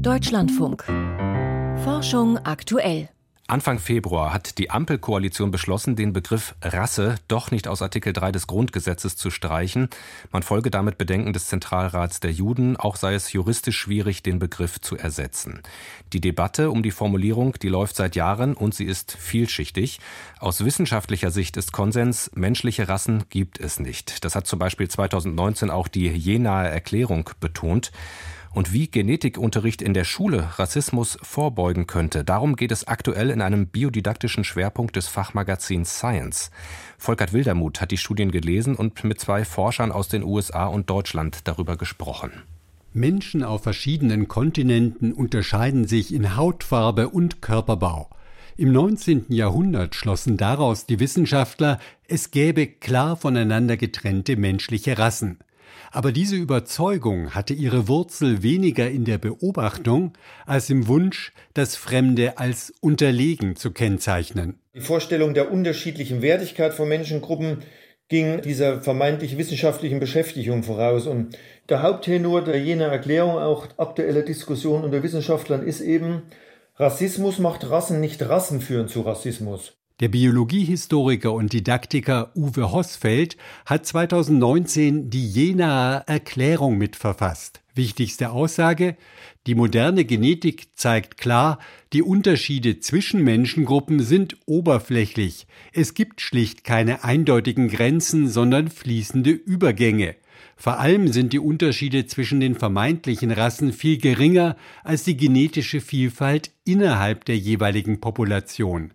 Deutschlandfunk. Forschung aktuell. Anfang Februar hat die Ampelkoalition beschlossen, den Begriff Rasse doch nicht aus Artikel 3 des Grundgesetzes zu streichen. Man folge damit Bedenken des Zentralrats der Juden, auch sei es juristisch schwierig, den Begriff zu ersetzen. Die Debatte um die Formulierung, die läuft seit Jahren und sie ist vielschichtig. Aus wissenschaftlicher Sicht ist Konsens, menschliche Rassen gibt es nicht. Das hat zum Beispiel 2019 auch die Jenaer Erklärung betont und wie Genetikunterricht in der Schule Rassismus vorbeugen könnte. Darum geht es aktuell in einem biodidaktischen Schwerpunkt des Fachmagazins Science. Volkert Wildermuth hat die Studien gelesen und mit zwei Forschern aus den USA und Deutschland darüber gesprochen. Menschen auf verschiedenen Kontinenten unterscheiden sich in Hautfarbe und Körperbau. Im 19. Jahrhundert schlossen daraus die Wissenschaftler, es gäbe klar voneinander getrennte menschliche Rassen. Aber diese Überzeugung hatte ihre Wurzel weniger in der Beobachtung als im Wunsch, das Fremde als unterlegen zu kennzeichnen. Die Vorstellung der unterschiedlichen Wertigkeit von Menschengruppen ging dieser vermeintlich wissenschaftlichen Beschäftigung voraus. Und der Haupttenor der jener Erklärung, auch aktueller Diskussion unter Wissenschaftlern, ist eben, Rassismus macht Rassen nicht Rassen führen zu Rassismus. Der Biologiehistoriker und Didaktiker Uwe Hossfeld hat 2019 die Jenaer Erklärung mitverfasst. Wichtigste Aussage, die moderne Genetik zeigt klar, die Unterschiede zwischen Menschengruppen sind oberflächlich. Es gibt schlicht keine eindeutigen Grenzen, sondern fließende Übergänge. Vor allem sind die Unterschiede zwischen den vermeintlichen Rassen viel geringer als die genetische Vielfalt innerhalb der jeweiligen Population.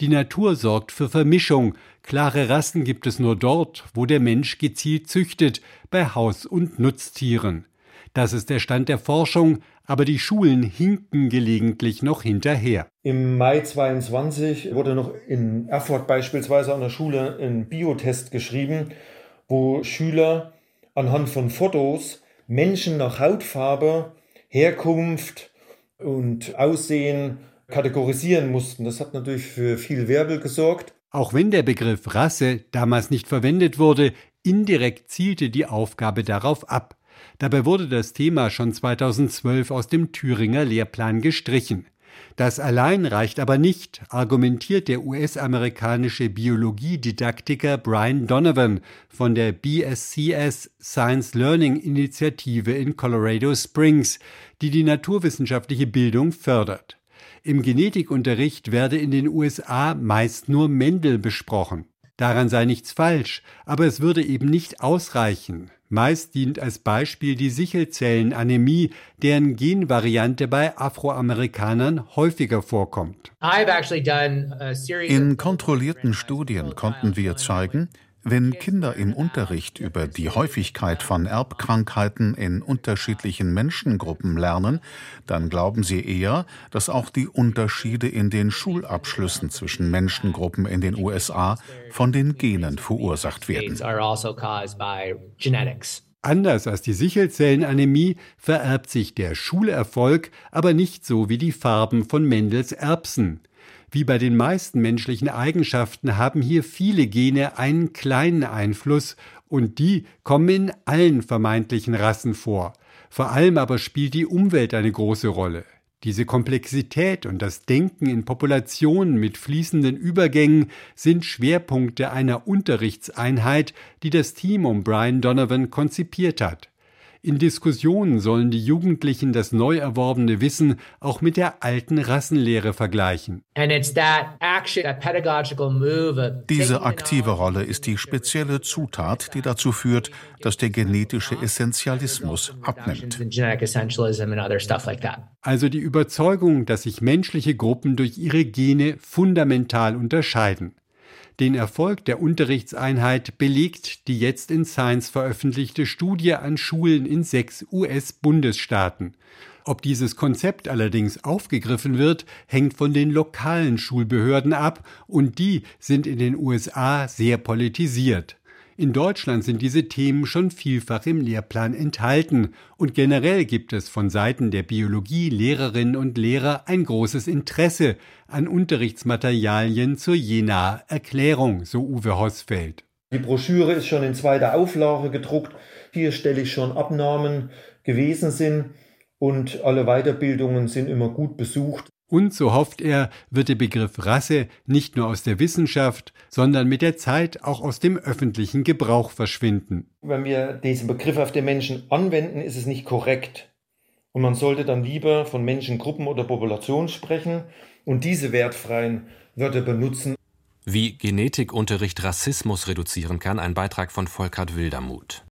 Die Natur sorgt für Vermischung. Klare Rassen gibt es nur dort, wo der Mensch gezielt züchtet, bei Haus- und Nutztieren. Das ist der Stand der Forschung, aber die Schulen hinken gelegentlich noch hinterher. Im Mai 22 wurde noch in Erfurt beispielsweise an der Schule ein Biotest geschrieben, wo Schüler anhand von Fotos Menschen nach Hautfarbe, Herkunft und Aussehen kategorisieren mussten. Das hat natürlich für viel Wirbel gesorgt. Auch wenn der Begriff Rasse damals nicht verwendet wurde, indirekt zielte die Aufgabe darauf ab. Dabei wurde das Thema schon 2012 aus dem Thüringer Lehrplan gestrichen. Das allein reicht aber nicht, argumentiert der US-amerikanische Biologiedidaktiker Brian Donovan von der BSCS Science Learning Initiative in Colorado Springs, die die naturwissenschaftliche Bildung fördert. Im Genetikunterricht werde in den USA meist nur Mendel besprochen. Daran sei nichts falsch, aber es würde eben nicht ausreichen. Meist dient als Beispiel die Sichelzellenanämie, deren Genvariante bei Afroamerikanern häufiger vorkommt. In kontrollierten Studien konnten wir zeigen, wenn Kinder im Unterricht über die Häufigkeit von Erbkrankheiten in unterschiedlichen Menschengruppen lernen, dann glauben sie eher, dass auch die Unterschiede in den Schulabschlüssen zwischen Menschengruppen in den USA von den Genen verursacht werden. Also Anders als die Sichelzellenanämie vererbt sich der Schulerfolg aber nicht so wie die Farben von Mendels Erbsen. Wie bei den meisten menschlichen Eigenschaften haben hier viele Gene einen kleinen Einfluss und die kommen in allen vermeintlichen Rassen vor. Vor allem aber spielt die Umwelt eine große Rolle. Diese Komplexität und das Denken in Populationen mit fließenden Übergängen sind Schwerpunkte einer Unterrichtseinheit, die das Team um Brian Donovan konzipiert hat. In Diskussionen sollen die Jugendlichen das neu erworbene Wissen auch mit der alten Rassenlehre vergleichen. Diese aktive Rolle ist die spezielle Zutat, die dazu führt, dass der genetische Essentialismus abnimmt. Also die Überzeugung, dass sich menschliche Gruppen durch ihre Gene fundamental unterscheiden. Den Erfolg der Unterrichtseinheit belegt die jetzt in Science veröffentlichte Studie an Schulen in sechs US-Bundesstaaten. Ob dieses Konzept allerdings aufgegriffen wird, hängt von den lokalen Schulbehörden ab, und die sind in den USA sehr politisiert. In Deutschland sind diese Themen schon vielfach im Lehrplan enthalten und generell gibt es von Seiten der Biologie Lehrerinnen und Lehrer ein großes Interesse an Unterrichtsmaterialien zur Jenaer Erklärung, so Uwe Hossfeld. Die Broschüre ist schon in zweiter Auflage gedruckt. Hier stelle ich schon Abnahmen gewesen sind. und alle Weiterbildungen sind immer gut besucht. Und so hofft er, wird der Begriff Rasse nicht nur aus der Wissenschaft, sondern mit der Zeit auch aus dem öffentlichen Gebrauch verschwinden. Wenn wir diesen Begriff auf den Menschen anwenden, ist es nicht korrekt. Und man sollte dann lieber von Menschengruppen oder Populationen sprechen und diese wertfreien Wörter benutzen. Wie Genetikunterricht Rassismus reduzieren kann, ein Beitrag von Volkert Wildermuth.